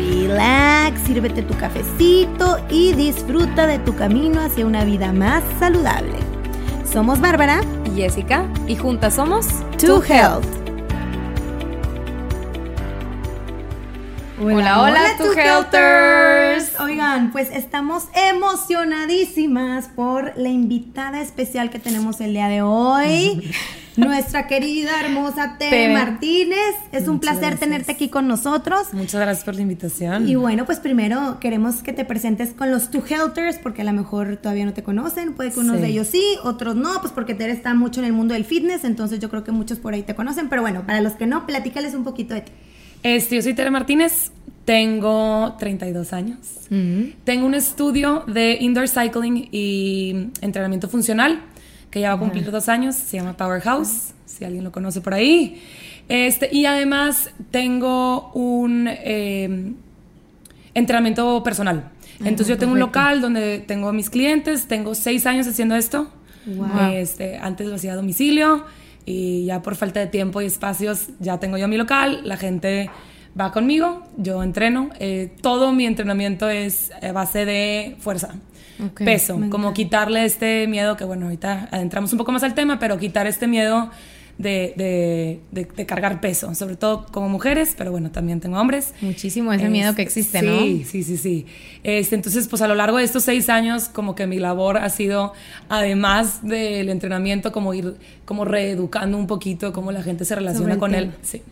relax, sírvete tu cafecito y disfruta de tu camino hacia una vida más saludable. Somos Bárbara y Jessica y juntas somos To Health. Hola, hola, To Healthers. Oigan, pues estamos emocionadísimas por la invitada especial que tenemos el día de hoy. Nuestra querida, hermosa Tere, Martínez. Es un placer tenerte aquí con nosotros. Muchas gracias por la invitación. Y bueno, pues primero queremos que te presentes con los Two Helters, porque a lo mejor todavía no te conocen. Puede que unos de ellos sí, otros no, pues porque Tere está mucho en el mundo del fitness, entonces yo creo que muchos por ahí te conocen. Pero bueno, para los que no, platícales un poquito de ti. Este, yo soy Tere Martínez, tengo 32 años. Tengo un estudio de indoor cycling y entrenamiento funcional que ya va a cumplir dos años, se llama Powerhouse, si alguien lo conoce por ahí. Este, y además tengo un em, entrenamiento personal. Entonces yo tengo un local donde tengo a mis clientes, tengo seis años haciendo esto. Este, antes lo hacía a domicilio y ya por falta de tiempo y espacios ya tengo yo mi local, la gente va conmigo, yo entreno, eh, todo mi entrenamiento es a base de fuerza peso, como quitarle este miedo, que bueno, ahorita adentramos un poco más al tema, pero quitar este miedo de, de, cargar peso, sobre todo como mujeres, pero bueno, también tengo hombres. Muchísimo ese miedo que existe, ¿no? Sí, sí, sí, sí. Este, entonces, pues a lo largo de estos seis años, como que mi labor ha sido, además del entrenamiento, como ir como reeducando un poquito cómo la gente se relaciona con él. Sí.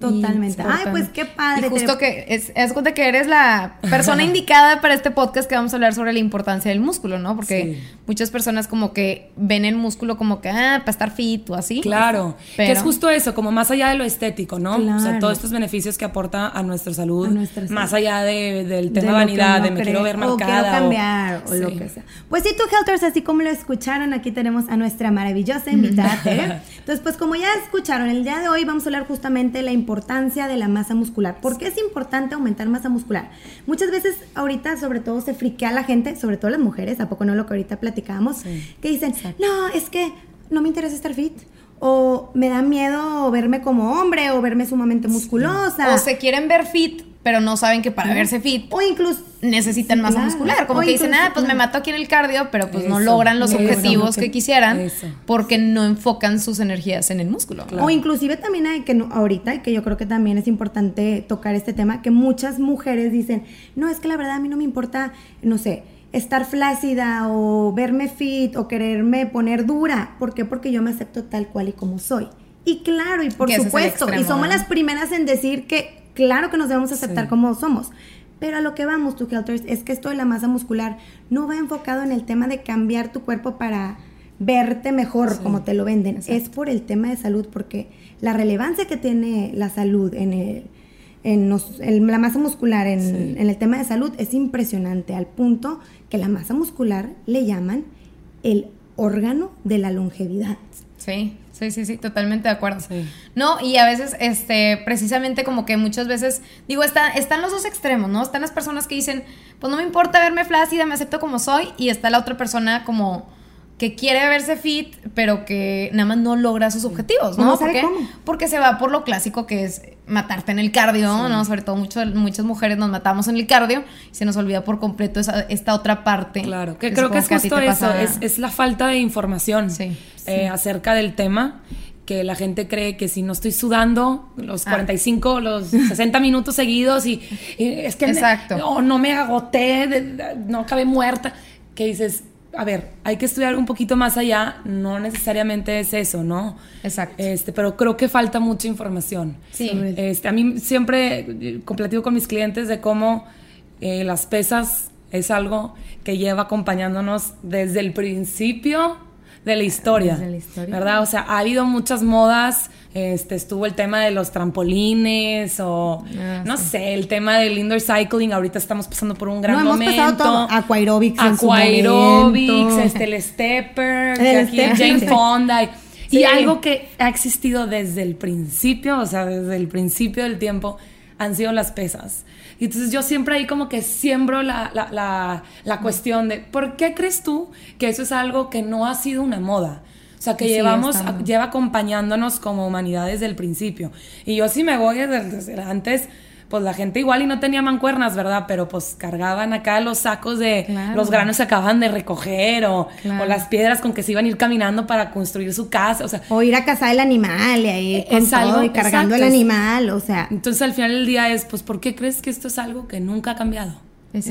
Totalmente. Ay, pues qué padre. Y justo que es, es que eres la persona indicada para este podcast que vamos a hablar sobre la importancia del músculo, ¿no? Porque muchas personas como que ven el músculo como que, ah, para estar fit o así. Claro. Que es justo eso, como más allá de lo estético, ¿no? O sea, todos estos beneficios que aporta a nuestra salud, más allá de, del tema de vanidad, de me quiero ver marcada. O quiero cambiar o, lo que sea. Pues sí, tú, Helters, así como lo escucharon, aquí tenemos a nuestra maravillosa invitada, Entonces, pues como ya escucharon, el día de hoy vamos a hablar justamente de la importancia importancia de la masa muscular. ¿Por qué es importante aumentar masa muscular? Muchas veces ahorita sobre todo se friquea la gente, sobre todo las mujeres, ¿a poco no lo que ahorita platicábamos? Que dicen, no, es que no me interesa estar fit o me da miedo verme como hombre o verme sumamente musculosa. O se quieren ver fit, pero no saben que para verse fit o incluso necesitan masa muscular, como que dicen, "Ah, pues me mato aquí en el cardio", pero pues no logran los objetivos que quisieran porque no enfocan sus energías en el músculo. O inclusive también hay que ahorita que yo creo que también es importante tocar este tema que muchas mujeres dicen, "No, es que la verdad a mí no me importa, no sé, estar flácida o verme fit o quererme poner dura. ¿Por qué? Porque yo me acepto tal cual y como soy. Y claro, y por supuesto, y somos las primeras en decir que claro que nos debemos aceptar como somos. Pero a lo que vamos, tu Helters, es que esto de la masa muscular no va enfocado en el tema de cambiar tu cuerpo para verte mejor como te lo venden. Es por el tema de salud, porque la relevancia que tiene la salud en, el, en, la masa muscular, en, en, el tema de salud, es impresionante, al punto que la masa muscular le llaman el órgano de la longevidad. Sí. Sí, sí, sí, totalmente de acuerdo. No, y a veces, este, precisamente como que muchas veces, digo, está, están los dos extremos, ¿no? Están las personas que dicen, pues no me importa verme flácida, me acepto como soy, y está la otra persona como que quiere verse fit, pero que nada más no logra sus objetivos, ¿no? ¿Por qué? Porque se va por lo clásico que es matarte en el cardio, ¿no? Sobre todo muchas mujeres nos matamos en el cardio y se nos olvida por completo esa, esta otra parte. Claro, que, creo que es justo eso, es, la falta de información eh, acerca del tema que la gente cree que si no estoy sudando los 45, ah. los 60 minutos seguidos y, es que Exacto. no, no me agoté, no acabé muerta, que dices, a ver, hay que estudiar un poquito más allá, no necesariamente es eso, ¿no? Exacto. Este, pero creo que falta mucha información. Sí. Este, a mí siempre eh, completivo con mis clientes de cómo eh, las pesas es algo que lleva acompañándonos desde el principio de la historia, ¿verdad? O sea, ha habido muchas modas, este, estuvo el tema de los trampolines o, ah, no sé, el tema del indoor cycling, ahorita estamos pasando por un gran no, momento. Hemos pasado todo. Aquaerobics Aquaerobics, este, el stepper, el aquí Jane Fonda. Y, algo que ha existido desde el principio, o sea, desde el principio del tiempo, han sido las pesas. Y entonces yo siempre ahí como que siembro la, la, la, cuestión de, ¿por qué crees tú que eso es algo que no ha sido una moda? O sea, que llevamos, lleva acompañándonos como humanidad desde el principio. Y yo sí me voy desde, antes, pues la gente igual y no tenía mancuernas, ¿verdad? Pero pues cargaban acá los sacos de los granos que acababan de recoger o, o, las piedras con que se iban a ir caminando para construir su casa, o sea. O ir a cazar el animal y ahí con todo, y cargando el animal, o sea. Entonces al final del día es, pues, ¿por qué crees que esto es algo que nunca ha cambiado?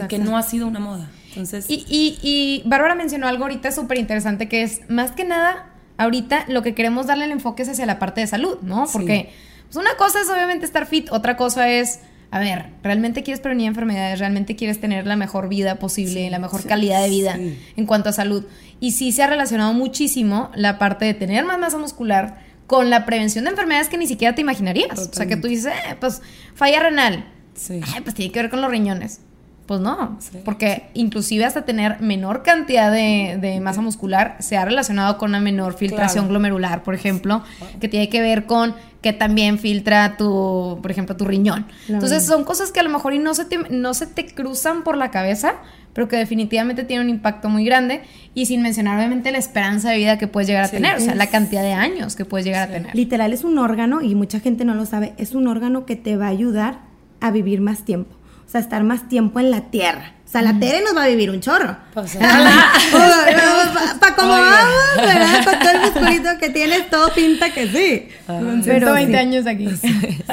Que no ha sido una moda. Entonces... Y, y, y Bárbara mencionó algo ahorita súper interesante que es, más que nada, ahorita lo que queremos darle el enfoque es hacia la parte de salud, ¿no? Porque pues una cosa es obviamente estar fit, otra cosa es, a ver, ¿realmente quieres prevenir enfermedades? ¿Realmente quieres tener la mejor vida posible, la mejor calidad de vida en cuanto a salud? Y sí se ha relacionado muchísimo la parte de tener más masa muscular con la prevención de enfermedades que ni siquiera te imaginarías. O sea, que tú dices, eh, pues falla renal. Sí. pues tiene que ver con los riñones. Pues no, porque inclusive hasta tener menor cantidad de, masa muscular se ha relacionado con una menor filtración glomerular, por ejemplo, que tiene que ver con que también filtra tu, por ejemplo, tu riñón. Entonces son cosas que a lo mejor y no se, te, no se te cruzan por la cabeza, pero que definitivamente tienen un impacto muy grande y sin mencionar obviamente la esperanza de vida que puedes llegar a tener, o sea, la cantidad de años que puedes llegar a tener. Literal es un órgano y mucha gente no lo sabe, es un órgano que te va a ayudar a vivir más tiempo o sea, estar más tiempo en la tierra. O sea, la Tere nos va a vivir un chorro. Pues, Para como vamos, ¿verdad? Con todo el musculito que tienes, todo pinta que sí. Pero 20 años aquí.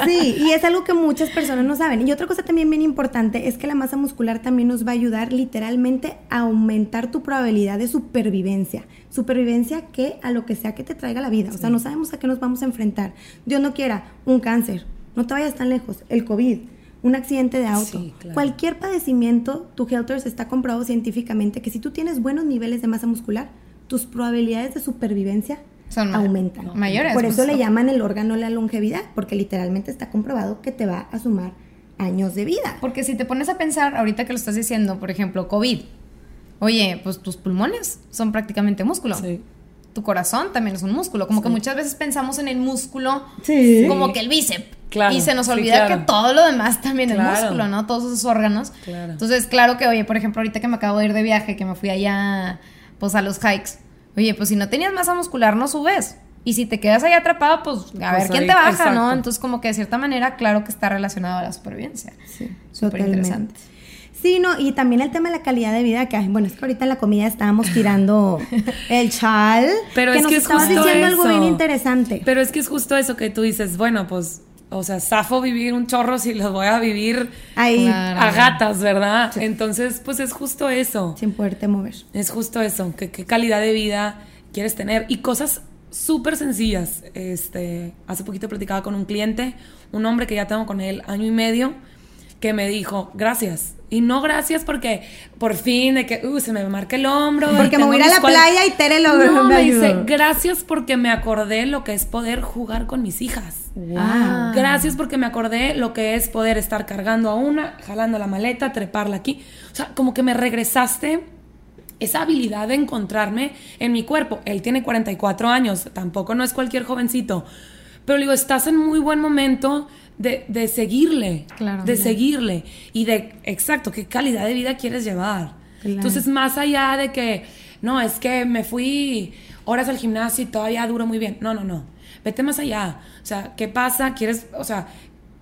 Sí, y es algo que muchas personas no saben. Y otra cosa también bien importante es que la masa muscular también nos va a ayudar literalmente a aumentar tu probabilidad de supervivencia. Supervivencia que a lo que sea que te traiga la vida. O sea, no sabemos a qué nos vamos a enfrentar. Dios no quiera, un cáncer. No te vayas tan lejos. El COVID un accidente de auto, cualquier padecimiento, tu Helters está comprobado científicamente que si tú tienes buenos niveles de masa muscular, tus probabilidades de supervivencia Son aumentan. Mayores. Por eso le llaman el órgano la longevidad, porque literalmente está comprobado que te va a sumar años de vida. Porque si te pones a pensar, ahorita que lo estás diciendo, por ejemplo, COVID, oye, pues tus pulmones son prácticamente músculo. Sí tu corazón también es un músculo. Como que muchas veces pensamos en el músculo como que el bíceps. Y se nos olvida que todo lo demás también es músculo, ¿no? Todos esos órganos. Entonces, claro que, oye, por ejemplo, ahorita que me acabo de ir de viaje, que me fui allá, pues a los hikes. Oye, pues si no tenías masa muscular, no subes. Y si te quedas ahí atrapado, pues a ver pues quién te baja, ¿no? Entonces, como que de cierta manera, claro que está relacionado a la supervivencia. Sí, súper interesante. Sí, no, y también el tema de la calidad de vida, que bueno, es que ahorita en la comida estábamos tirando el chal. Pero que es nos que es estabas diciendo algo bien interesante. Pero es que es justo eso que tú dices, bueno, pues, o sea, zafo vivir un chorro si los voy a vivir Ahí. a gatas, ¿verdad? Entonces, pues es justo eso. Sin poderte mover. Es justo eso, que qué calidad de vida quieres tener. Y cosas súper sencillas. Este, hace poquito platicaba con un cliente, un hombre que ya tengo con él año y medio, que me dijo, gracias y no gracias porque por fin de que uh, se me marca el hombro. Porque me voy a ir a la playa y Tere lo no, me, dice, gracias porque me acordé lo que es poder jugar con mis hijas. Gracias porque me acordé lo que es poder estar cargando a una, jalando la maleta, treparla aquí. O sea, como que me regresaste esa habilidad de encontrarme en mi cuerpo. Él tiene 44 años, tampoco no es cualquier jovencito. Pero digo, estás en muy buen momento de, seguirle, de seguirle y de, exacto, qué calidad de vida quieres llevar. Entonces, más allá de que, no, es que me fui horas al gimnasio y todavía duro muy bien. No, no, no. Vete más allá. O sea, ¿qué pasa? ¿Quieres, o sea,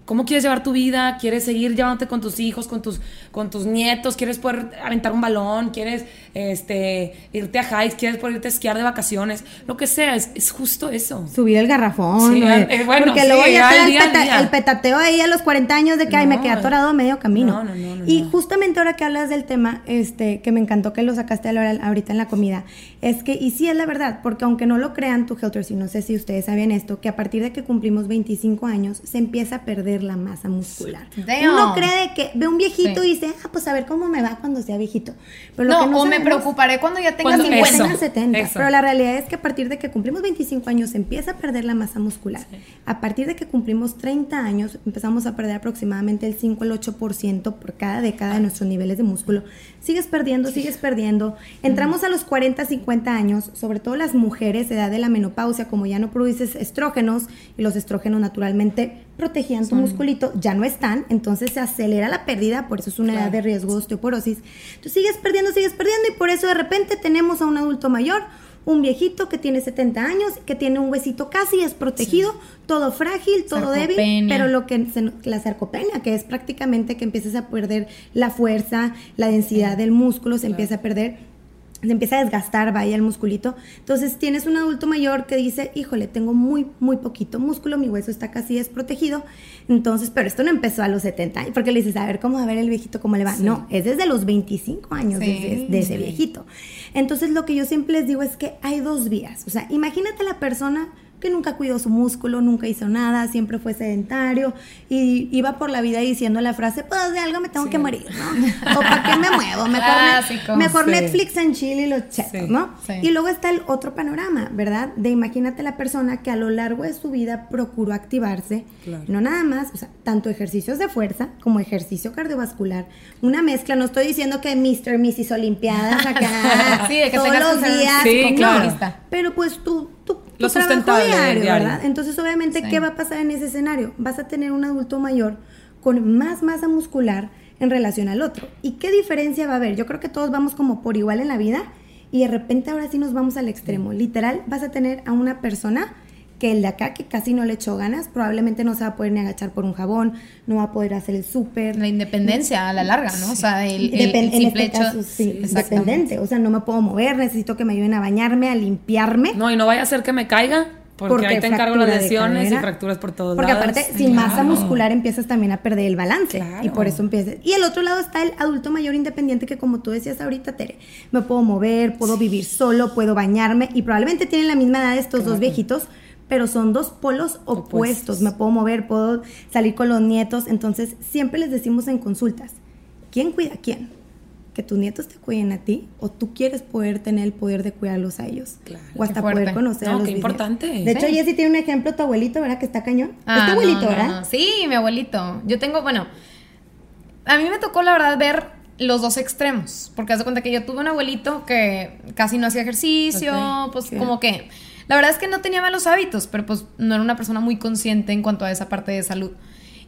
cómo quieres llevar tu vida, quieres seguir llevándote con tus hijos, con tus, con tus nietos, quieres poder aventar un balón, quieres este, irte a hikes, quieres poder irte a esquiar de vacaciones, lo que sea, es, justo eso. Subir el garrafón. Eh, eh, bueno, porque luego ya está el, petateo ahí a los 40 años de que ay, me quedé atorado a medio camino. No, no, no, y justamente ahora que hablas del tema, este, que me encantó que lo sacaste ahorita en la comida, es que, y sí es la verdad, porque aunque no lo crean tu Helters, y no sé si ustedes saben esto, que a partir de que cumplimos 25 años se empieza a perder perder la masa muscular. Uno cree que ve un viejito y dice, ah, pues a ver cómo me va cuando sea viejito. Pero no, o me preocuparé cuando ya tenga 50. 70. Pero la realidad es que a partir de que cumplimos 25 años empieza a perder la masa muscular. A partir de que cumplimos 30 años empezamos a perder aproximadamente el 5 al 8% por cada década de nuestros niveles de músculo. Sigues perdiendo, sigues perdiendo. Entramos a los 40, 50 años, sobre todo las mujeres, edad de la menopausia, como ya no produces estrógenos y los estrógenos naturalmente protegían tu musculito, ya no están, entonces se acelera la pérdida, por eso es una edad de riesgo de osteoporosis. Tú sigues perdiendo, sigues perdiendo y por eso de repente tenemos a un adulto mayor, un viejito que tiene 70 años, que tiene un huesito casi es protegido, todo frágil, todo débil, pero lo que la sarcopenia, que es prácticamente que empiezas a perder la fuerza, la densidad del músculo se empieza a perder se empieza a desgastar, vaya el musculito. Entonces tienes un adulto mayor que dice, híjole, tengo muy, muy poquito músculo, mi hueso está casi desprotegido. Entonces, pero esto no empezó a los 70 años, porque le dices, a ver, ¿cómo a ver el viejito cómo le va? No, es desde los 25 años de, ese viejito. Entonces, lo que yo siempre les digo es que hay dos vías. O sea, imagínate la persona que nunca cuidó su músculo, nunca hizo nada, siempre fue sedentario y iba por la vida diciendo la frase, pues de algo me tengo que morir, ¿no? O para qué me muevo, mejor, mejor Netflix en Chile y los chetos, ¿no? Y luego está el otro panorama, ¿verdad? De imagínate la persona que a lo largo de su vida procuró activarse, no nada más, o sea, tanto ejercicios de fuerza como ejercicio cardiovascular, una mezcla, no estoy diciendo que Mr. Mrs. Olimpiadas acá sí, de que todos los días, sí, claro. pero pues tú, tú lo sustentable diario, ¿verdad? Entonces, obviamente, ¿qué va a pasar en ese escenario? Vas a tener un adulto mayor con más masa muscular en relación al otro. ¿Y qué diferencia va a haber? Yo creo que todos vamos como por igual en la vida y de repente ahora sí nos vamos al extremo. Literal, vas a tener a una persona que el de acá, que casi no le echó ganas, probablemente no se va a poder ni agachar por un jabón, no va a poder hacer el súper. La independencia a la larga, ¿no? O sea, el, simple este hecho. sí, independiente. O sea, no me puedo mover, necesito que me ayuden a bañarme, a limpiarme. No, y no vaya a ser que me caiga. Porque, ahí te encargo las lesiones y fracturas por todos porque lados. Porque aparte, sin masa muscular empiezas también a perder el balance. Y por eso empiezas. Y el otro lado está el adulto mayor independiente que como tú decías ahorita, Tere, me puedo mover, puedo vivir solo, puedo bañarme. Y probablemente tienen la misma edad estos dos viejitos, pero son dos polos opuestos. Me puedo mover, puedo salir con los nietos. Entonces, siempre les decimos en consultas, ¿quién cuida a quién? Que tus nietos te cuiden a ti o tú quieres poder tener el poder de cuidarlos a ellos. Claro, o hasta poder conocer a los qué importante. De hecho, Jessy tiene un ejemplo, tu abuelito, ¿verdad? Que está cañón. Ah, tu abuelito, ¿verdad? Sí, mi abuelito. Yo tengo, bueno, a mí me tocó la verdad ver los dos extremos, porque haz de cuenta que yo tuve un abuelito que casi no hacía ejercicio, pues como que la verdad es que no tenía malos hábitos, pero pues no era una persona muy consciente en cuanto a esa parte de salud.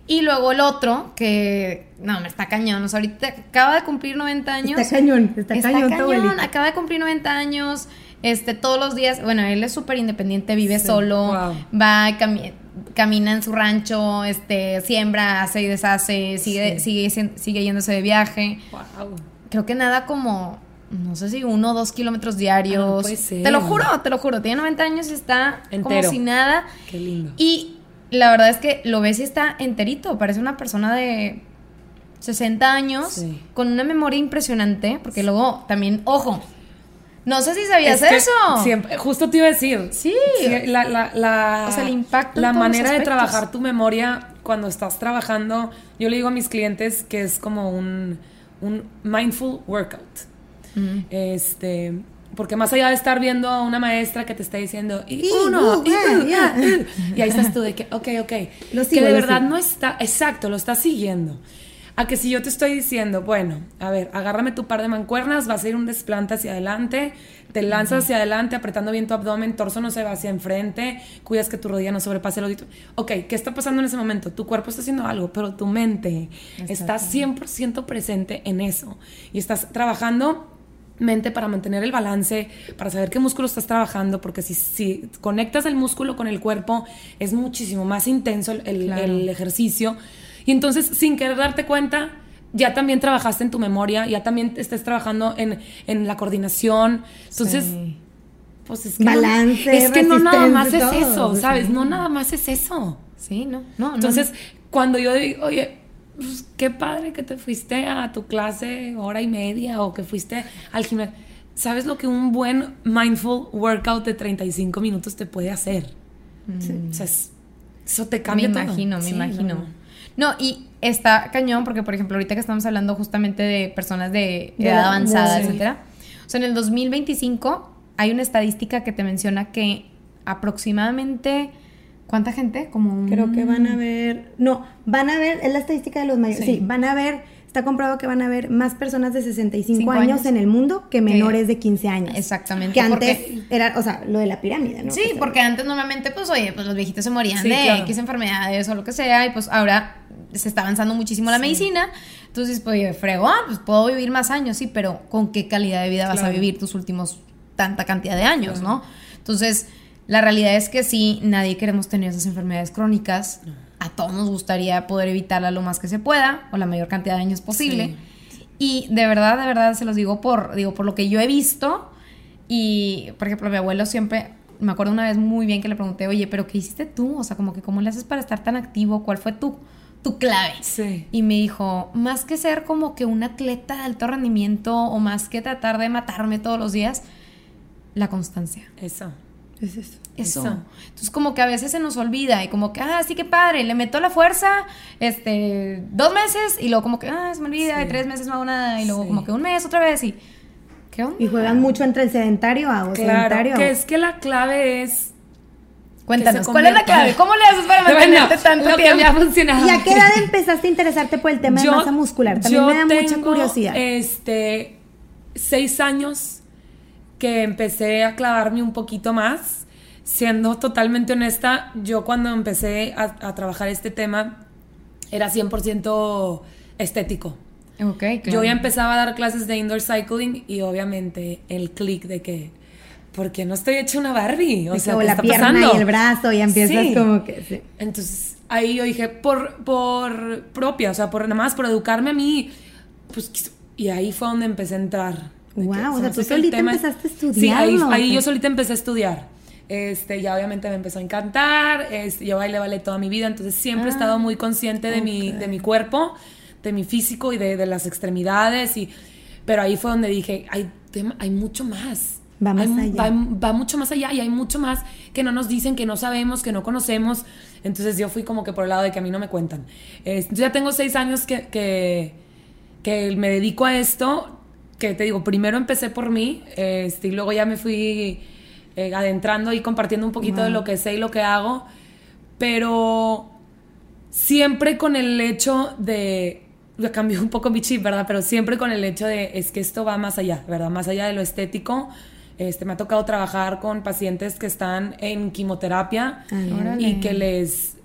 Y luego el otro, que no, me está cañón. O sea, ahorita acaba de cumplir 90 años. Está cañón, está, está cañón. acaba de cumplir 90 años. Este, todos los días, bueno, él es súper independiente, vive solo, va, camina en su rancho, este, siembra, hace y deshace, sigue, sigue, sigue yéndose de viaje. Creo que nada como no sé si uno o dos kilómetros diarios. Ah, te lo juro, te lo juro. Tiene 90 años y está como si nada. Qué lindo. Y la verdad es que lo ves y está enterito. Parece una persona de 60 años con una memoria impresionante. Porque luego también, ojo. No sé si sabías eso. Siempre, justo te iba a decir. Sí. la, la, la, o sea, el impacto. La manera de trabajar tu memoria cuando estás trabajando. Yo le digo a mis clientes que es como un, un mindful workout. Este, porque más allá de estar viendo a una maestra que te está diciendo, y uno, y, ahí estás tú de que, ok, ok, que de verdad no está, exacto, lo estás siguiendo. A que si yo te estoy diciendo, bueno, a ver, agárrame tu par de mancuernas, vas a ir un desplante hacia adelante, te lanzas hacia adelante apretando bien tu abdomen, torso no se va hacia enfrente, cuidas que tu rodilla no sobrepase el audito. Ok, ¿qué está pasando en ese momento? Tu cuerpo está haciendo algo, pero tu mente está 100% presente en eso. Y estás trabajando mente para mantener el balance, para saber qué músculo estás trabajando, porque si, si conectas el músculo con el cuerpo es muchísimo más intenso el, ejercicio. Y entonces, sin querer darte cuenta, ya también trabajaste en tu memoria, ya también estás trabajando en, en la coordinación. Entonces, pues es que, balance, no, es que no nada más es eso, ¿sabes? No nada más es eso. Sí, no, no. Entonces, cuando yo digo, oye, pues, qué padre que te fuiste a tu clase hora y media o que fuiste al gimnasio. ¿Sabes lo que un buen mindful workout de 35 minutos te puede hacer? Mm. O sea, eso te cambia Me imagino, me imagino. No, y está cañón porque, por ejemplo, ahorita que estamos hablando justamente de personas de edad avanzada, etcétera. O sea, en el 2025 hay una estadística que te menciona que aproximadamente ¿cuánta gente? Como un- Creo que van a ver, no, van a ver, es la estadística de los mayores, Sí. sí, van a ver, está comprobado que van a haber más personas de 65 Cinco años, años. en el mundo que menores de 15 años. Exactamente, Que antes porque- era, o sea, lo de la pirámide, ¿no? Sí, Que porque antes normalmente, pues, oye, pues los viejitos se morían Sí, de claro. X enfermedades o lo que sea, y pues ahora se está avanzando muchísimo la medicina. Entonces, pues, oye, fregón, pues puedo vivir más años, sí, pero ¿con qué calidad de vida vas a vivir tus últimos tanta cantidad de años, no? Entonces, la realidad es que sí, nadie queremos tener esas enfermedades crónicas. A todos nos gustaría poder evitarla lo más que se pueda, o la mayor cantidad de años posible. Y de verdad, de verdad, se los digo por, digo, por lo que yo he visto. Y, por ejemplo, mi abuelo siempre, me acuerdo una vez muy bien que le pregunté, oye, pero ¿qué hiciste tú? O sea, como que ¿cómo le haces para estar tan activo? ¿Cuál fue tu, tu clave? Sí. Y me dijo, más que ser como que un atleta de alto rendimiento o más que tratar de matarme todos los días, la constancia. Eso. Es eso. Eso. Eso. Entonces como que a veces se nos olvida y como que, ah, sí que padre, le meto la fuerza, este, dos meses y luego como que, ah, se me olvida, Sí. y tres meses no hago nada y luego Sí. como que un mes otra vez y, ¿qué onda? Y juegan mucho entre el sedentario a o Claro, sedentario. que es que la clave es... Cuéntanos, ¿cuál es la clave? ¿Cómo le haces para mantenerte Bueno, tanto lo que tiempo? me ha funcionado. ¿Y a qué edad empezaste a interesarte por el tema de masa muscular? También me da mucha curiosidad. Este, seis años que empecé a clavarme un poquito más. Siendo totalmente honesta, yo cuando empecé a, a trabajar este tema era 100% estético. Ok, claro. Yo ya empezaba a dar clases de indoor cycling y obviamente el clic de que, ¿por qué no estoy hecha una Barbie? O De sea, que ¿qué la está pierna pasando? y el brazo y empiezas Sí. como que... sí. Entonces ahí yo dije, por, por propia, o sea, por nada más, por educarme a mí, pues, y ahí fue donde empecé a entrar. De que o se sea, tú solita empezaste a Sí, ahí, ahí yo solita empecé a estudiar. Este, ya obviamente me empezó a encantar, este, yo bailé ballet toda mi vida, entonces siempre he Ah, estado muy consciente de, mi, de mi cuerpo, de mi físico y de, de las extremidades, y, pero ahí fue donde dije, hay, tema- hay mucho más. Va más Hay allá. va- va mucho más allá y hay mucho más que no nos dicen, que no sabemos, que no conocemos. Entonces yo fui como que por el lado de que a mí no me cuentan. Eh, yo ya tengo seis años que, que, que me dedico a esto, que te digo, primero empecé por mí este, y luego ya me fui eh, adentrando y compartiendo un poquito de lo que sé y lo que hago, pero siempre con el hecho de ya cambió un poco mi chip, ¿verdad? Pero siempre con el hecho de, es que esto va más allá, ¿verdad? Más allá de lo estético. Este, me ha tocado trabajar con pacientes que están en quimioterapia Ay, y que les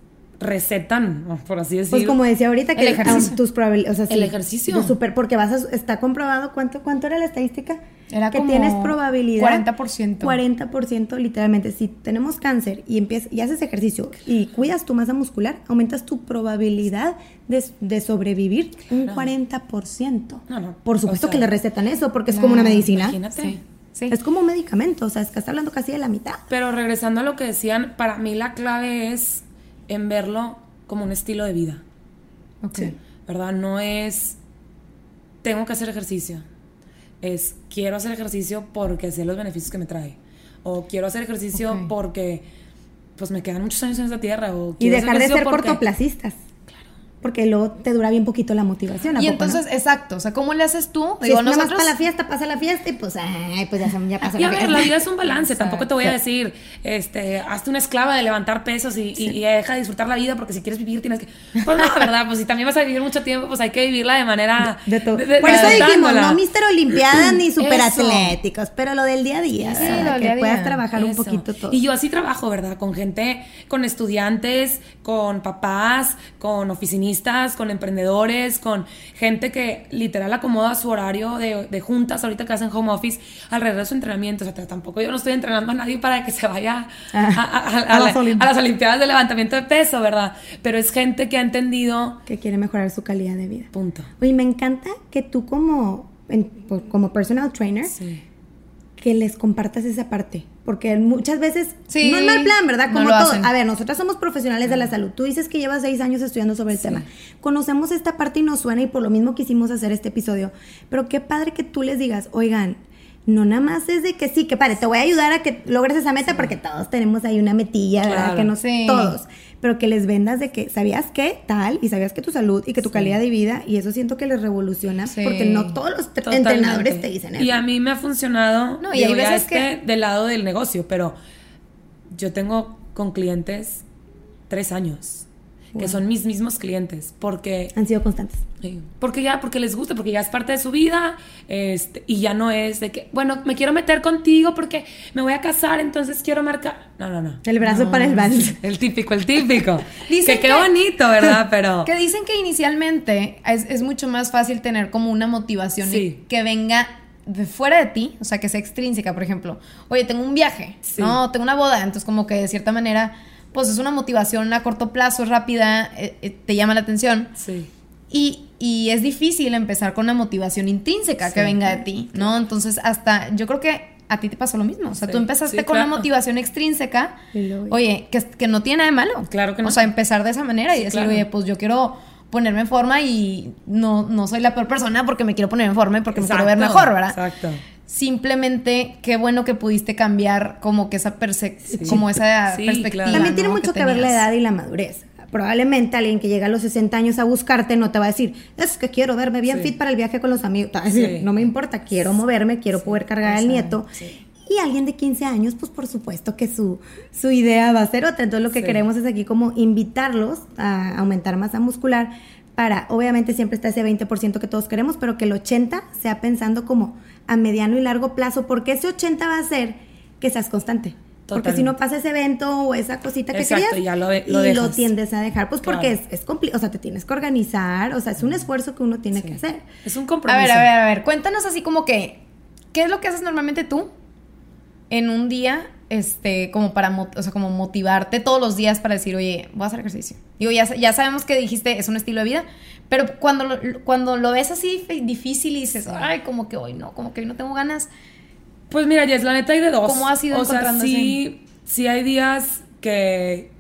recetan, ¿no? por así decirlo. Pues como decía ahorita que El ejercicio. tus probabilidades, o sea, El ejercicio. de súper, porque vas a, está comprobado cuánto cuánto era la estadística Era que como tienes probabilidad 40%. 40% literalmente si tenemos cáncer y empiezas y haces ejercicio y cuidas tu masa muscular aumentas tu probabilidad de, de sobrevivir un 40%. No, no, Por supuesto o sea, que le recetan eso porque es como una medicina. Imagínate. Sí, sí. Es como un medicamento, o sea, es que está hablando casi de la mitad. Pero regresando a lo que decían, para mí la clave es en verlo como un estilo de vida. Ok. ¿verdad? No es tengo que hacer ejercicio. Es quiero hacer ejercicio porque sé los beneficios que me trae. O quiero hacer ejercicio porque pues me quedan muchos años en esta tierra. O Y dejar de ser porque- cortoplacistas. Porque luego te dura bien poquito la motivación. ¿a Y poco no? entonces, exacto, o sea, ¿cómo le haces tú? Si Digo, es más nosotros... para la fiesta, pasa la fiesta y pues, ay, pues ya, se- ya pasó Y a la ver, fiesta. la vida es un balance. Exacto. Tampoco te voy a decir, este, hazte una esclava de levantar pesos y, y- y deja de disfrutar la vida porque si quieres vivir tienes que. Pues no, verdad, pues si también vas a vivir mucho tiempo, pues hay que vivirla de manera. De de- de- Por eso dijimos, no Mister Olimpiadas ni super Eso. atléticos, pero lo del día a día, Sí, lo que día puedas día. trabajar un poquito todo. Y yo así trabajo, ¿verdad? Con gente, con estudiantes, con papás, con oficinistas, con emprendedores, con gente que literal acomoda su horario de, de juntas ahorita que hacen home office alrededor de su entrenamiento. O sea, tampoco yo no estoy entrenando a nadie para que se vaya a, las la- Olimpiadas. a las Olimpiadas de levantamiento de peso, ¿verdad? Pero es gente que ha entendido, que quiere mejorar su calidad de vida. punto. Oye, me encanta que tú como, en- pues, como personal trainer, Sí. que les compartas esa parte. Porque muchas veces Sí, no es mal plan, ¿verdad? no Como lo todo. hacen. A ver, nosotras somos profesionales de la salud. Tú dices que llevas seis años estudiando sobre el tema. Conocemos esta parte y nos suena y por lo mismo quisimos hacer este episodio. Pero qué padre que tú les digas, oigan, no nada más es de que sí, que padre, te voy a ayudar a que logres esa meta porque todos tenemos ahí una metilla, ¿verdad? Claro. Que no Sí. todos. Pero que les vendas de que sabías que tal y sabías que tu salud y que tu calidad de vida y eso siento que les revoluciona porque no todos los entrenadores te dicen eso. Y a mí me ha funcionado, no, y hay veces que del lado del negocio, pero yo tengo con clientes tres años que son mis mismos clientes, porque... Han sido constantes. Porque ya, porque les gusta, porque ya es parte de su vida, este, y ya no es de que, bueno, me quiero meter contigo porque me voy a casar, entonces quiero marcar... No, no, no. El brazo para el vals. El típico, el típico. que qué bonito, ¿verdad? Pero... Que dicen que inicialmente es, mucho más fácil tener como una motivación que venga de fuera de ti, o sea, que sea extrínseca, por ejemplo. Oye, tengo un viaje, ¿no? Tengo una boda, entonces como que de cierta manera pues es una motivación a corto plazo, rápida, eh, eh, te llama la atención. Sí. Y, es difícil empezar con una motivación intrínseca que venga de ti, ¿no? Entonces, hasta yo creo que a ti te pasó lo mismo. O sea, tú empezaste con una motivación extrínseca, oye, que, que, no tiene nada de malo. Claro que no. O sea, empezar de esa manera y decir, oye, pues yo quiero ponerme en forma y no, no soy la peor persona porque me quiero poner en forma y porque me quiero ver mejor, ¿verdad? Exacto simplemente qué bueno que pudiste cambiar como que esa como esa perspectiva. También tiene mucho que, ver la edad y la madurez. Probablemente alguien que llega a los 60 años a buscarte no te va a decir, es que quiero verme bien fit para el viaje con los amigos. no me importa, quiero moverme, quiero poder cargar al nieto. Y alguien de 15 años, pues por supuesto que su, su idea va a ser otra. Entonces lo que queremos es aquí como invitarlos a aumentar masa muscular para, obviamente siempre está ese 20% que todos queremos, pero que el 80% sea pensando como a mediano y largo plazo, porque ese 80 va a ser que seas constante. Porque si no pasa ese evento o esa cosita que querías ya lo, lo y lo tiendes a dejar, pues porque es, es complicado, o sea, te tienes que organizar, o sea, es un esfuerzo que uno tiene que hacer. Es un compromiso. A ver, a ver, a ver, cuéntanos así como que, ¿qué es lo que haces normalmente tú en un día, este, como para, o sea, como motivarte todos los días para decir, oye, voy a hacer ejercicio? Digo, ya, ya sabemos que dijiste, es un estilo de vida, pero cuando lo, cuando lo ves así difícil y dices, ay, como que hoy no, como que hoy no tengo ganas. Pues mira, Jess, la neta hay de dos. ¿Cómo ha sido o sea, sí, sí hay días que,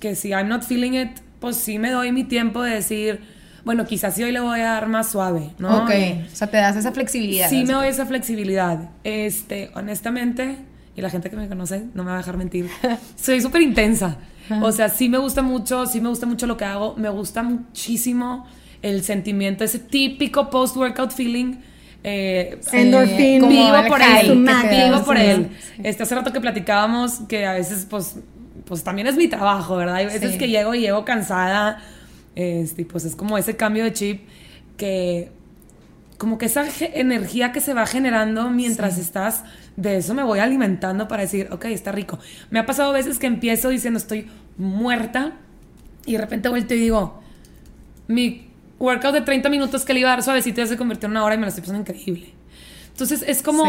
que si I'm not feeling it, pues sí me doy mi tiempo de decir, bueno, quizás sí hoy le voy a dar más suave, ¿no? Ok, o sea, te das esa flexibilidad. Sí me doy esa flexibilidad. Este, honestamente, y la gente que me conoce no me va a dejar mentir, soy súper intensa. O sea, sí me gusta mucho, sí me gusta mucho lo que hago, me gusta muchísimo el sentimiento, ese típico post-workout feeling. Eh, Endorfin, vivo por él, vivo por él. Este, hace rato que platicábamos que a veces, pues, pues también es mi trabajo, ¿verdad? Hay veces que llego y llego cansada, este, pues es como ese cambio de chip que, como que esa energía que se va generando mientras estás de eso me voy alimentando para decir, ok, está rico. Me ha pasado veces que empiezo diciendo estoy muerta y de repente vuelto y digo, mi workout de 30 minutos que le iba a dar suavecito ya se convirtió en una hora y me lo estoy pasando increíble. Entonces es como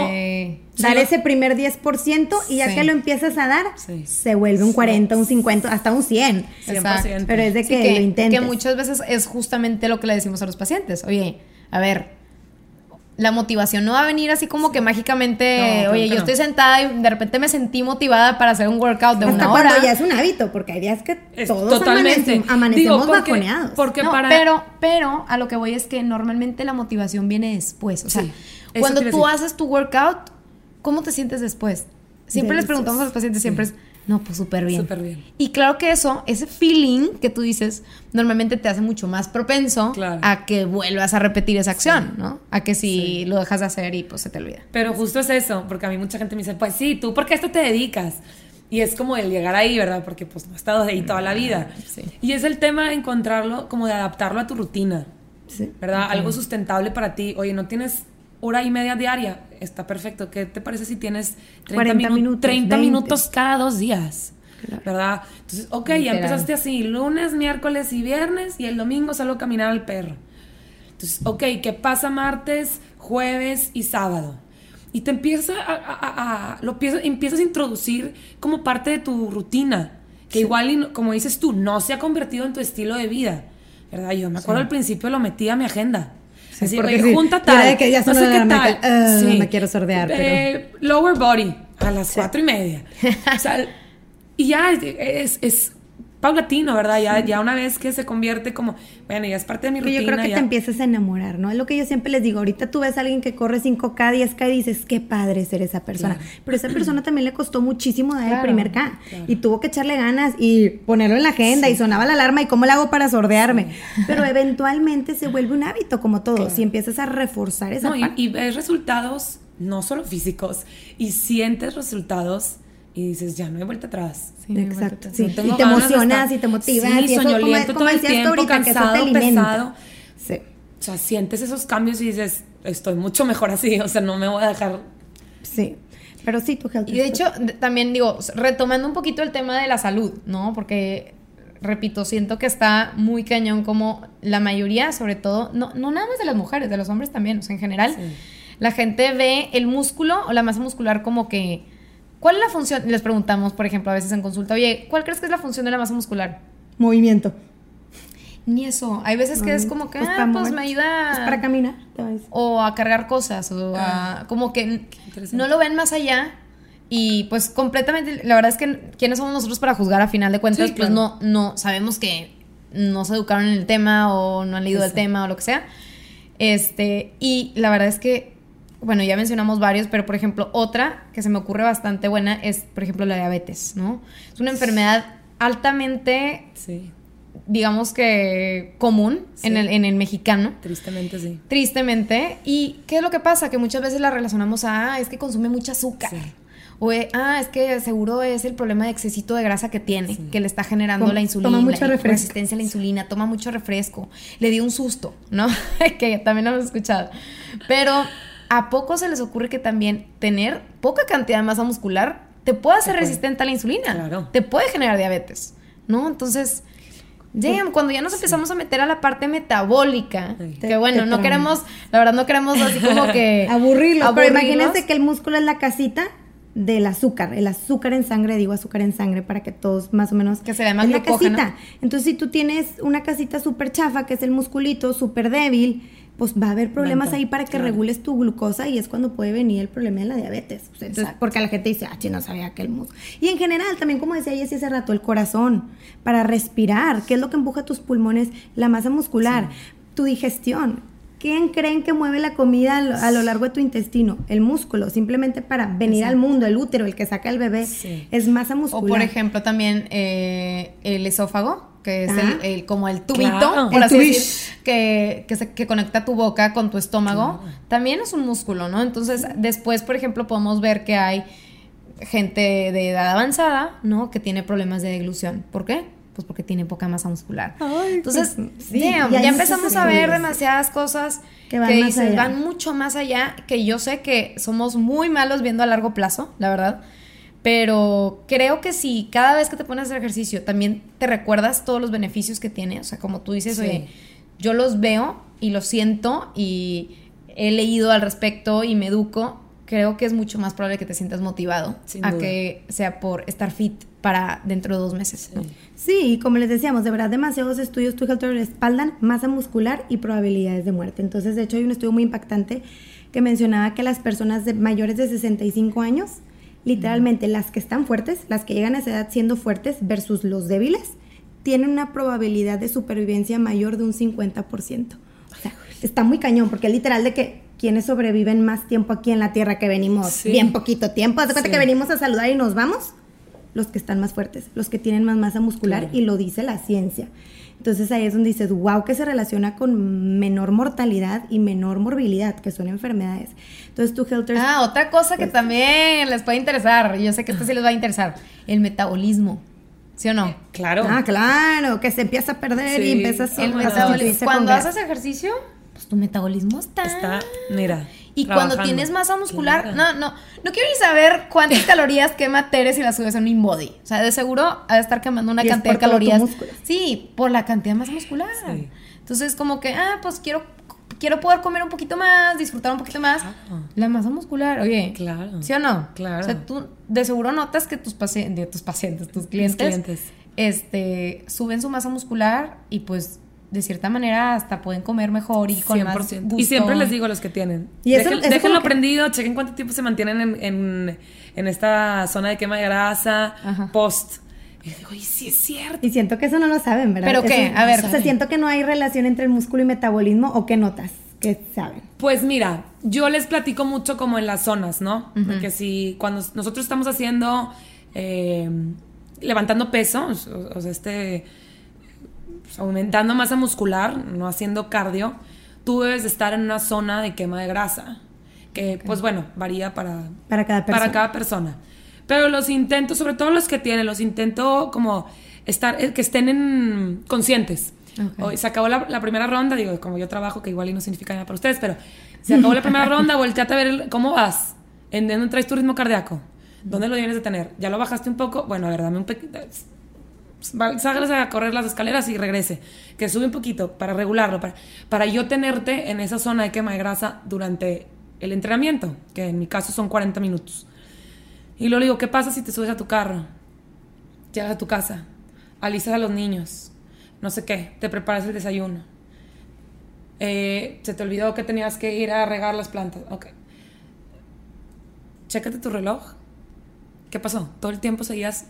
dar ese primer 10% y ya que lo empiezas a dar, se vuelve un 40, un 50, hasta un 100. 100%. Pero es de que, que lo intentes. Que muchas veces es justamente lo que le decimos a los pacientes. Oye, a ver, la motivación no va a venir así como que mágicamente, oye, yo estoy sentada y de repente me sentí motivada para hacer un workout de una hora. ya es un hábito, porque hay días que todos totalmente. amanecemos bajoneados. Porque para... pero, pero a lo que voy es que normalmente la motivación viene después. O sea, cuando tú haces tu workout, ¿cómo te sientes después? Siempre les preguntamos a los pacientes, siempre es no, pues súper bien. Súper bien. Y claro que eso, ese feeling que tú dices, normalmente te hace mucho más propenso a que vuelvas a repetir esa acción, ¿no? A que si lo dejas de hacer y pues se te olvida. Pero justo es eso, porque a mí mucha gente me dice, pues sí, tú, ¿por qué a esto te dedicas? Y es como el llegar ahí, ¿verdad? Porque pues no he estado ahí toda la vida. Sí. Y es el tema de encontrarlo, como de adaptarlo a tu rutina. Sí. ¿Verdad? Algo sustentable para ti. Oye, no tienes hora y media diaria, está perfecto. ¿Qué te parece si tienes 30, minutos, 30 minutos cada dos días? ¿Verdad? Entonces, ok, ya empezaste así, lunes, miércoles y viernes, y el domingo salgo a caminar al perro. Entonces, ok, ¿qué pasa martes, jueves y sábado? Y te empieza a, lo empiezas, a introducir como parte de tu rutina, que igual, como dices tú, no se ha convertido en tu estilo de vida. ¿Verdad? Yo me acuerdo al principio lo metí a mi agenda Así, porque junta tal. que ya no sé qué tal. Uh, sí. Me quiero sordear. Eh, lower body, a las cuatro y media. o sea, y ya es, es, paulatino, ¿verdad? Ya, ya una vez que se convierte como, bueno, ya es parte de mi rutina. Yo creo que te empiezas a enamorar, ¿no? Es lo que yo siempre les digo. Ahorita tú ves a alguien que corre 5K, 10K y dices, qué padre ser esa persona. Pero esa persona también le costó muchísimo dar el primer K. Y tuvo que echarle ganas y ponerlo en la agenda y sonaba la alarma y cómo le hago para sordearme. Pero eventualmente se vuelve un hábito como todo. Si empiezas a reforzar esa no, Y, ves resultados, no solo físicos, y sientes resultados y dices, ya no hay vuelta atrás. Sí, Exacto. Sí. y te emocionas y te motivas. Sí, y eso, como, todo el tiempo, ahorita, cansado, pesado. Sí. O sea, sientes esos cambios y dices, estoy mucho mejor así, o sea, no me voy a dejar. Sí. Pero sí, tu health. Y de hecho, también digo, retomando un poquito el tema de la salud, ¿no? Porque, repito, siento que está muy cañón como la mayoría, sobre todo, no, no nada más de las mujeres, de los hombres también, o sea, en general, la gente ve el músculo o la masa muscular como que ¿Cuál es la función? Les preguntamos, por ejemplo, a veces en consulta, oye, ¿cuál crees que es la función de la masa muscular? Movimiento. Ni eso. Hay veces que es como que, pues, ah, pues me ayuda. Pues para caminar. O a cargar cosas. O a. Ah, como que no lo ven más allá. Y pues completamente. La verdad es que, ¿quiénes somos nosotros para juzgar a final de cuentas? pues no, no. Sabemos que no se educaron en el tema o no han leído el tema o lo que sea. Este. Y la verdad es que bueno, ya mencionamos varios, pero por ejemplo, otra que se me ocurre bastante buena es, por ejemplo, la diabetes, ¿no? Es una enfermedad altamente, digamos que común en, el, en el mexicano. Tristemente, sí. Tristemente. ¿Y qué es lo que pasa? Que muchas veces la relacionamos a, ah, es que consume mucha azúcar. O, ah, es que seguro es el problema de excesito de grasa que tiene, que le está generando la insulina. Toma mucha resistencia a la insulina, toma mucho refresco. Le dio un susto, ¿no? que también lo hemos escuchado. Pero ¿a poco se les ocurre que también tener poca cantidad de masa muscular te puede hacer resistente a la insulina? Claro. Te puede generar diabetes, ¿no? Entonces, cuando ya nos empezamos a meter a la parte metabólica, que bueno, no queremos, la verdad no queremos así como que aburrirlo, pero imagínense que el músculo es la casita del azúcar, el azúcar en sangre, digo azúcar en sangre para que todos más o menos que se vea más la casita. Entonces, si tú tienes una casita súper chafa, que es el musculito súper débil, pues va a haber problemas ahí para que regules tu glucosa y es cuando puede venir el problema de la diabetes. porque la gente dice, ah, no sabía que el músculo. Y en general, también como decía Jessy hace rato, el corazón, para respirar, ¿qué es lo que empuja tus pulmones? La masa muscular, tu digestión. ¿Quién creen que mueve la comida a lo largo de tu intestino? El músculo, simplemente para venir al mundo, el útero, el que saca el bebé, es masa muscular. O por ejemplo también eh, el esófago que es el, como el tubito, por así decir, que, que, conecta tu boca con tu estómago, también es un músculo, ¿no? Entonces, después, por ejemplo, podemos ver que hay gente de edad avanzada, ¿no? Que tiene problemas de deglución. ¿Por qué? Pues porque tiene poca masa muscular. Entonces, pues, ya, empezamos a ver demasiadas cosas que, van, van mucho más allá, que yo sé que somos muy malos viendo a largo plazo, la verdad pero creo que si cada vez que te pones a hacer ejercicio también te recuerdas todos los beneficios que tiene, o sea, como tú dices, oye, yo los veo y los siento y he leído al respecto y me educo, creo que es mucho más probable que te sientas motivado a que sea por estar fit para dentro de dos meses. Sí. y como les decíamos, de verdad, demasiados estudios tu respaldan masa muscular y probabilidades de muerte. Entonces, de hecho, hay un estudio muy impactante que mencionaba que las personas de mayores de 65 años Literalmente, las que están fuertes, las que llegan a esa edad siendo fuertes versus los débiles, tienen una probabilidad de supervivencia mayor de un 50%. O sea, está muy cañón, porque literal de que quienes sobreviven más tiempo aquí en la Tierra que venimos bien poquito tiempo. Haz de cuenta que venimos a saludar y nos vamos. Los que están más fuertes, los que tienen más masa muscular, y lo dice la ciencia. Entonces ahí es donde dices, wow, que se relaciona con menor mortalidad y menor morbilidad, que son enfermedades. Entonces tu Helter... Ah, otra cosa que pues también les puede interesar, yo sé que esto sí les va a interesar, el metabolismo. ¿Sí o no? Claro. Ah, claro, que se empieza a perder y empiezas a... El metabolismo. Cuando haces ejercicio, pues tu metabolismo está... Está, mira. Y cuando tienes masa muscular, no, no, no quiero ni saber cuántas calorías quema Teres y las subes en un body. O sea, de seguro ha de estar quemando una cantidad de calorías. Sí, por la cantidad de masa muscular. Entonces, como que, ah, pues quiero quiero poder comer un poquito más, disfrutar un poquito más. La masa muscular, oye. Claro. ¿Sí o no? Claro. O sea, tú de seguro notas que tus pacientes, tus pacientes, tus clientes, clientes, este, suben su masa muscular y pues de cierta manera hasta pueden comer mejor y con más gusto. Y siempre les digo a los que tienen. ¿Y déjenlo prendido, chequen cuánto tiempo se mantienen en, en, esta zona de quema de grasa, post Y digo, y sí es cierto. Y siento que eso no lo saben, ¿verdad? ¿Pero qué? Eso- A ver. O sea, siento que no hay relación entre el músculo y metabolismo, ¿o qué notas? ¿Qué saben? Pues mira, yo les platico mucho como en las zonas, ¿no? Porque si cuando nosotros estamos haciendo, eh, levantando peso, o, o sea, este, aumentando masa muscular, no haciendo cardio, tú debes de estar en una zona de quema de grasa, que pues bueno, varía para, Para cada persona. para cada persona. Pero los intento, sobre todo los que tienen, los intento como estar, eh, que estén en, conscientes. Ok. Hoy se acabó la, la primera ronda, digo, como yo trabajo, que igual y no significa nada para ustedes, pero se acabó la primera ronda, volteate a ver el- cómo vas, en dónde traes tu ritmo cardíaco, dónde lo tienes de tener. Ya lo bajaste un poco, bueno, a ver, dame un pequeño. Sácales a correr las escaleras y regrese. Que sube un poquito para regularlo, para, para yo tenerte en esa zona de quema de grasa durante el entrenamiento, que en mi caso son 40 minutos. Y luego le digo, ¿qué pasa si te subes a tu carro? Llegas a tu casa, alistas a los niños, no sé qué, te preparas el desayuno. Eh, se te olvidó que tenías que ir a regar las plantas. Ok. Chécate tu reloj. ¿Qué pasó? Todo el tiempo seguías.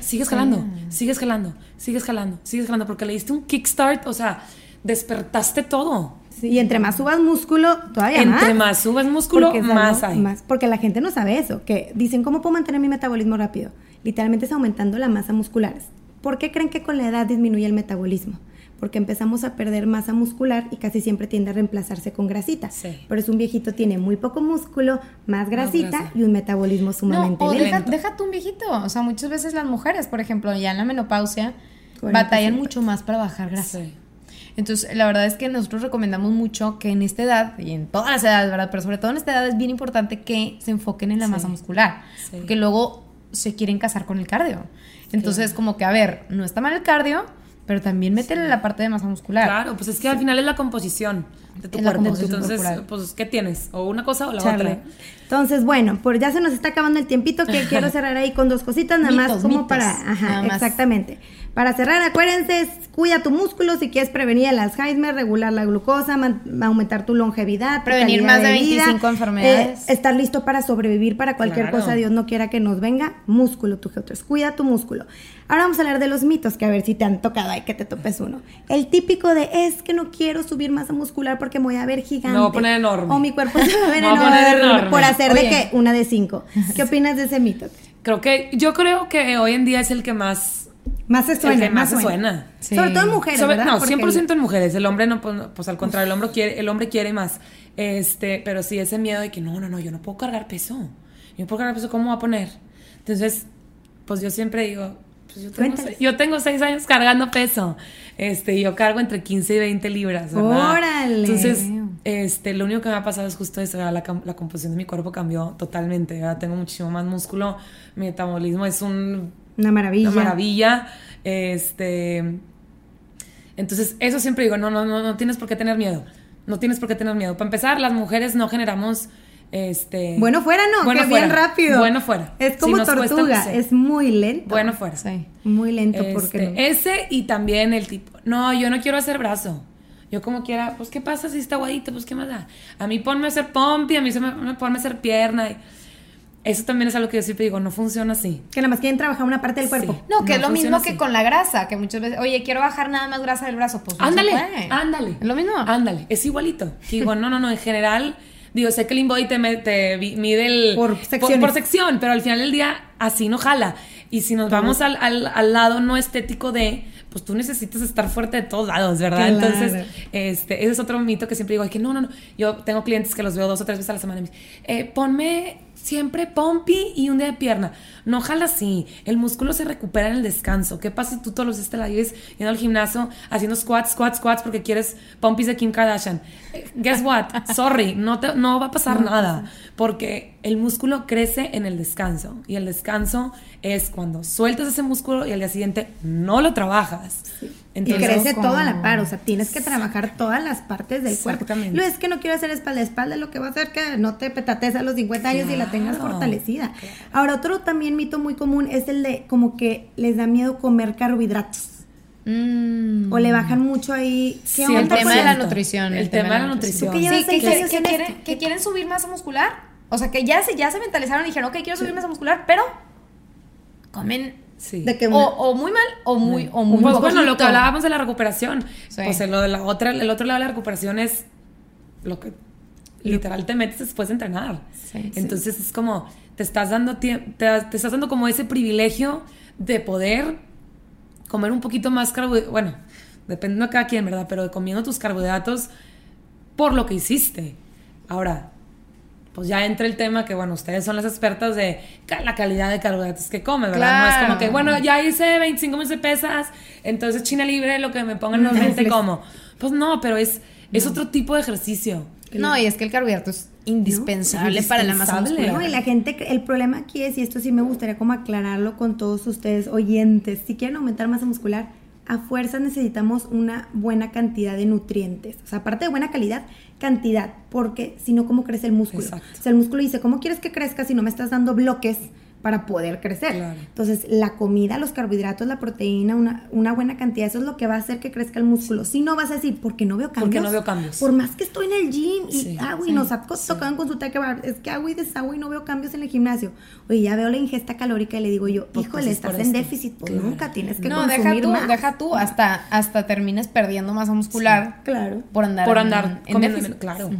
Sigues jalando, sigues jalando, sigues jalando, sigues jalando, porque le diste un kickstart, o sea, despertaste todo. Sí, y entre más subas músculo, todavía más. Entre más subes músculo, Porque más hay. más- porque la gente no sabe eso, que dicen, ¿cómo puedo mantener mi metabolismo rápido? Literalmente es aumentando la masa muscular. ¿Por qué creen que con la edad disminuye el metabolismo? Porque empezamos a perder masa muscular y casi siempre tiende a reemplazarse con grasita. Sí. Por eso un viejito tiene muy poco músculo, más grasita grasa. y un metabolismo No, sumamente o lento. deja, deja tú un viejito. O sea, muchas veces las mujeres, por ejemplo, ya en la menopausia, 40, batallan 50. mucho más para bajar grasa. Sí. Entonces, la verdad es que nosotros recomendamos mucho que en esta edad, y en todas las edades, ¿verdad? Pero sobre todo en esta edad es bien importante que se enfoquen en la Sí. masa muscular. Sí. Porque luego se quieren casar con el cardio. Entonces, como que, a ver, no está mal el cardio, pero también métele la parte de masa muscular. Claro, pues es que al final es la composición de tu cuerpo. Entonces, corporal. pues, ¿qué tienes? O una cosa o la Charla. otra. Entonces, bueno, pues ya se nos está acabando el tiempito que quiero cerrar ahí con dos cositas, nada más como mitos, para, ajá, exactamente. Para cerrar, acuérdense, cuida tu músculo si quieres prevenir el Alzheimer, regular la glucosa, aumentar tu longevidad, Prevenir más de vida, 25 enfermedades. eh, estar listo para sobrevivir para cualquier Claro. cosa, Dios no quiera que nos venga, músculo, tu G3, cuida tu músculo. Ahora vamos a hablar de los mitos, que a ver si te han tocado, hay que te topes uno. El típico de, es que no quiero subir masa muscular porque me voy a ver gigante. Me voy a poner enorme. O mi cuerpo se va a ver Me voy a poner enorme, enorme. por hacer de Oye. que una de cinco. ¿Qué opinas de ese mito? Creo que, yo creo que hoy en día es el que más, Más se el suena, que más se suena. Sí. Sobre todo en mujeres, Sobre- ¿verdad? no, Porque 100% en mujeres. El hombre no, pues, pues, al contrario, el hombre quiere, el hombre quiere más. Este, pero sí ese miedo de que no, no, no, yo no puedo cargar peso. Yo no puedo cargar peso, ¿cómo voy a poner? Entonces, pues yo siempre digo, pues yo tengo, yo seis años cargando peso. Este, yo cargo entre 15 y 20 libras, ¿verdad? ¡Órale! Entonces, este, lo único que me ha pasado es justo eso, la, la composición de mi cuerpo cambió totalmente, ¿verdad? Tengo muchísimo más músculo, mi metabolismo es un Una maravilla. una maravilla. Este. Entonces, eso siempre digo, no, no, no, no tienes por qué tener miedo. No tienes por qué tener miedo. Para empezar, las mujeres no generamos. Este. Bueno fuera, no, Bueno que bien fuera. rápido. Bueno fuera. Es como tortuga, sí. es muy lento. Bueno fuera. Sí. Muy lento, ¿por Este, no? Ese y también el tipo, no, yo no quiero hacer brazo. Yo como quiera, pues ¿qué pasa si está aguadito? Pues ¿qué más da? A mí ponme a hacer pompi, a mí se me, me ponme a hacer pierna. y- Eso también es algo que yo siempre digo, no funciona así. Que nada más quieren trabajar una parte del cuerpo. Sí. No, que es No lo mismo que así. con la grasa, que muchas veces, oye, quiero bajar nada más grasa del brazo, pues no se Ándale, puede. ándale. Es lo mismo. Ándale, es igualito. Que Digo, no, no, no, en general, digo, sé que el InBody te, te mide el... Por por sección, pero al final del día así no jala. Y si nos vamos al, al- al lado no estético de, pues tú necesitas estar fuerte de todos lados, ¿verdad? Claro. Entonces, este, ese es otro mito que siempre digo, ay, que no, no, no. Yo tengo clientes que los veo dos o tres veces a la semana y me dicen, eh, ponme siempre pompi y un día de pierna. No jala así. El músculo se recupera en el descanso. ¿Qué pasa si tú todos los días te la vives yendo al gimnasio haciendo squats, squats, squats porque quieres pompis de Kim Kardashian? Eh, Guess what? Sorry, no, te, no va a pasar nada. Porque el músculo crece en el descanso. Y el descanso es cuando sueltas ese músculo y al día siguiente no lo trabajas. Entonces, crece como- toda la par, o sea, tienes que trabajar todas las partes del cuerpo. Exactamente. Lo es que no quiero hacer espalda a espalda, lo que va a hacer que no te petates a los 50 años y la tengas Claro, fortalecida. Ahora, otro también mito muy común es el de como que les da miedo comer carbohidratos. Mm. O le bajan mucho ahí. ¿Qué Sí, el tema de la nutrición. El tema de la nutrición. ¿Tú llevas Sí, que, que- que quieren, que quieren subir masa muscular. O sea, que ya se, ya se mentalizaron y dijeron, ok, quiero subir masa muscular, pero comen Sí. De que O, muy mal o muy, o muy Pues bueno, lo que hablábamos de la recuperación. Sí. Pues el, lo de la otra, el otro lado de la recuperación es lo que literal te metes después de entrenar. Sí, sí. Entonces es como, te estás dando te, te estás dando como ese privilegio de poder comer un poquito más carbohidratos. Bueno, dependiendo de cada quien, ¿verdad? Pero de comiendo tus carbohidratos por lo que hiciste. Ahora, pues ya entra el tema que, bueno, ustedes son las expertas de la calidad de carbohidratos que comen, ¿verdad? No es como que, bueno, ya hice 25 minutos de pesas, entonces China libre, lo que me pongan No, enfrente no, como. Pues no, pero es, es otro tipo de ejercicio. No, y es que el carbohidrato es indispensable para la masa muscular. No, y la gente, el problema aquí es, y esto sí me gustaría como aclararlo con todos ustedes oyentes, si quieren aumentar masa muscular, a fuerza necesitamos una buena cantidad de nutrientes. O sea, aparte de buena calidad, cantidad, porque si no, ¿cómo crece el músculo? Exacto. O sea, el músculo dice, ¿cómo quieres que crezca si no me estás dando bloques para poder crecer? Claro. Entonces, la comida, los carbohidratos, la proteína, una, una buena cantidad, eso es lo que va a hacer que crezca el músculo. Si no vas a decir, ¿por qué no veo cambios? Porque no veo cambios. Por más que estoy en el gym y Sí, sí, nos ha tocado en consulta que va, es que hago y deshago y no veo cambios en el gimnasio. Oye, ya veo la ingesta calórica y le digo yo, Pues, híjole, pues, es por estás en esto. déficit, pues Claro. nunca tienes que no, consumir deja tú, más. deja tú, hasta, hasta termines perdiendo masa muscular Claro. por andar, por en- andar en comiendo déficit. claro.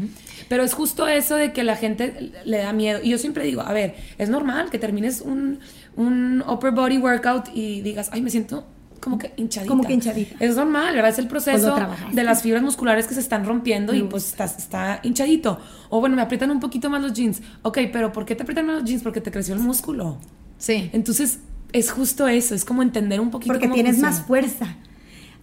Pero es justo eso de que la gente le da miedo. Y yo siempre digo, a ver, es normal que termines un, un upper body workout y digas, ay, me siento como que hinchadita. Como que hinchadita. Es normal, ¿verdad? Es el proceso de las fibras musculares que se están rompiendo y pues está, está hinchadito. O bueno, me aprietan un poquito más los jeans. Ok, pero ¿por qué te aprietan más los jeans? Porque te creció el músculo. Sí. Entonces, es justo eso, es como entender un poquito Porque cómo tienes funciona. más fuerza.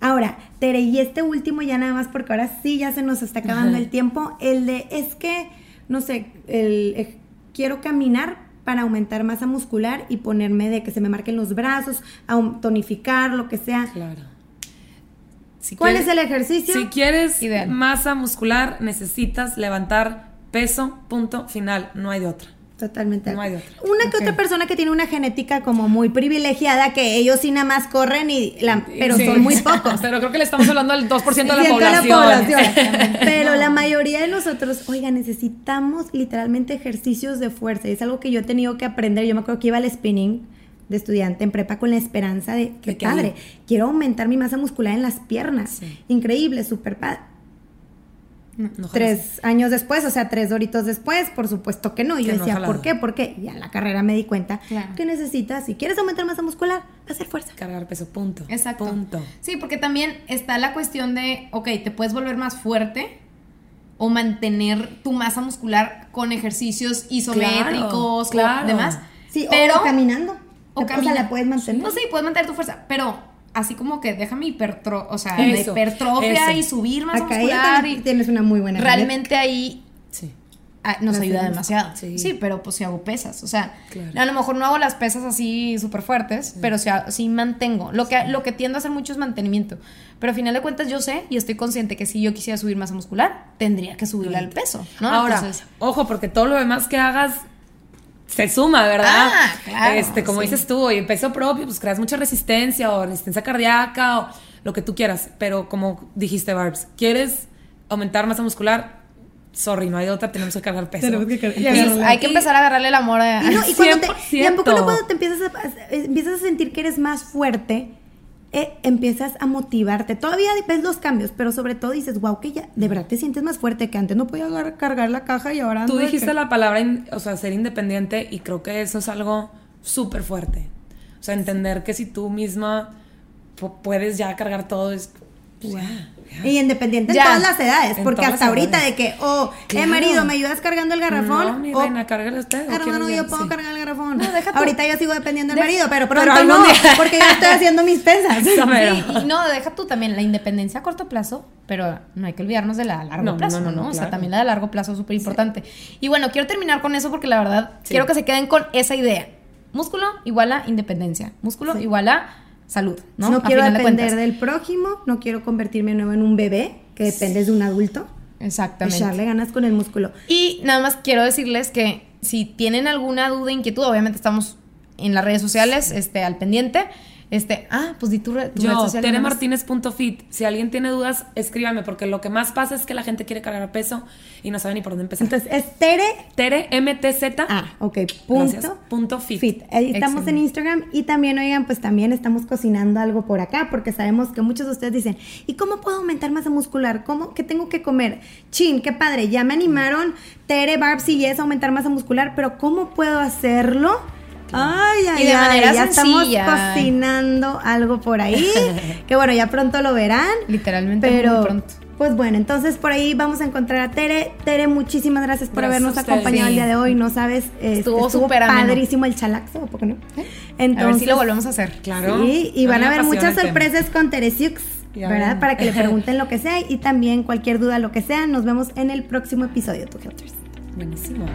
Ahora, Tere, y este último ya nada más, porque ahora sí ya se nos está acabando Ajá. el tiempo, el de, es que, no sé, el, eh, quiero caminar para aumentar masa muscular y ponerme de que se me marquen los brazos, aum- tonificar, lo que sea. Claro. Si ¿Cuál quieres- es el ejercicio? Si quieres Ideal. masa muscular, necesitas levantar peso, punto final. No hay de otra. Totalmente. No hay otra. Una que otra persona que tiene una genética como muy privilegiada, que ellos sí nada más corren y la, pero Sí. son muy pocos. Pero creo que le estamos hablando del 2% de la población. población. Pero la mayoría de nosotros, oiga, necesitamos literalmente ejercicios de fuerza. Y es algo que yo he tenido que aprender. Yo me acuerdo que iba al spinning de estudiante en prepa con la esperanza de, que padre, quiero aumentar mi masa muscular en las piernas. Sí. Increíble, súper padre. No, sí. Tres años después, o sea, tres doritos después, por supuesto que no. Y yo Que no, decía, ¿por no. qué? ¿Por qué? Y en la carrera me di cuenta Claro. que necesitas, si quieres aumentar masa muscular, hacer fuerza. Cargar peso, punto. Exacto. Punto. Sí, porque también está la cuestión de, ok, te puedes volver más fuerte o mantener tu masa muscular con ejercicios isométricos claro. o demás. Sí, pero, o caminando. o O sea, camina- la puedes mantener. No, sí, puedes mantener tu fuerza, pero así como que déjame hipertro, o sea, Eso, hipertrofia eso. y subir masa Acá muscular y tienes una muy buena realmente ahí Sí. ah, nos ayuda demasiado. Sí. Sí. pero pues si hago pesas, o sea, Claro. a lo mejor no hago las pesas así súper fuertes, pero ha- sí mantengo. Lo que, lo que tiendo a hacer mucho es mantenimiento. Pero a final de cuentas yo sé y estoy consciente que si yo quisiera subir masa muscular, tendría que subirle al peso, ¿no? Ahora, Entonces, ojo, porque todo lo demás que hagas se suma, ¿verdad? Ah, claro, Este, como sí. dices tú, y peso propio, pues creas mucha resistencia o resistencia cardíaca o lo que tú quieras. Pero como dijiste, Barbs, ¿quieres aumentar masa muscular? Sorry, no hay otra, tenemos que cargar peso. Tenemos que cargar- entonces, hay que empezar a agarrarle el amor a... Y, no, y, cuando te, y a poco no 100%. cuando te empiezas a- empiezas a sentir que eres más fuerte, eh, empiezas a motivarte. Todavía ves los cambios, pero sobre todo dices, wow, que ya de verdad te sientes más fuerte, que antes no podía cargar la caja y ahora Tú dijiste que- la palabra, o sea, ser independiente y creo que eso es algo súper fuerte. O sea, entender que si tú misma pu- puedes ya cargar todo es... pues, ya. Y independiente en Ya. todas las edades, En porque hasta ahorita edades. de que, oh, eh, Claro. marido, ¿me ayudas cargando el garrafón? No, mi O, reina, cárgale usted. ¿o Hermano, yo puedo Sí. cargar el garrafón. No, deja tú. Ahorita yo sigo dependiendo del marido, pero Pero pronto algún no, día- porque ya estoy haciendo mis pesas. Sí, y no, deja tú también la independencia a corto plazo, pero no hay que olvidarnos de la a largo No, no, plazo, no, ¿no? no, O sea, también la de largo plazo es súper importante. Y bueno, quiero terminar con eso porque la verdad Sí. quiero que se queden con esa idea. Músculo igual a independencia. Músculo Sí. igual a salud, ¿no? No, A quiero de depender del prójimo, no quiero convertirme de nuevo en un bebé que dependes de un adulto. Exactamente. Echarle ganas con el músculo. Y nada más quiero decirles que si tienen alguna duda, inquietud, obviamente estamos en las redes sociales este, al pendiente. Este, ah, pues di tu, red, Yo, teremartinez.fit. Si alguien tiene dudas, escríbame, porque lo que más pasa es que la gente quiere cargar peso y no sabe ni por dónde empezar. Entonces, es Tere. Tere, MTZ. Ah, ok. Punto. punto fit. Ahí estamos en Instagram y también, oigan, pues también estamos cocinando algo por acá, porque sabemos que muchos de ustedes dicen, ¿y cómo puedo aumentar masa muscular? ¿Cómo? ¿Qué tengo que comer? Chin, qué padre. Ya me animaron, Tere, Barbs y es aumentar masa muscular, pero ¿cómo puedo hacerlo? Ay, ay, y de manera ya estamos cocinando algo por ahí. que bueno, ya pronto lo verán. Literalmente pero, muy pronto. Pues bueno, entonces por ahí vamos a encontrar a Tere. Tere, muchísimas gracias por habernos acompañado el día de hoy. No sabes, este, estuvo, súper padrísimo el chalaxo, ¿o poco no? Entonces, a ver si lo volvemos a hacer. Claro. Sí, y van a haber muchas sorpresas con Tere Siux, ¿verdad? Para que le pregunten lo que sea y también cualquier duda, lo que sea. Nos vemos en el próximo episodio, tu Buenísimo.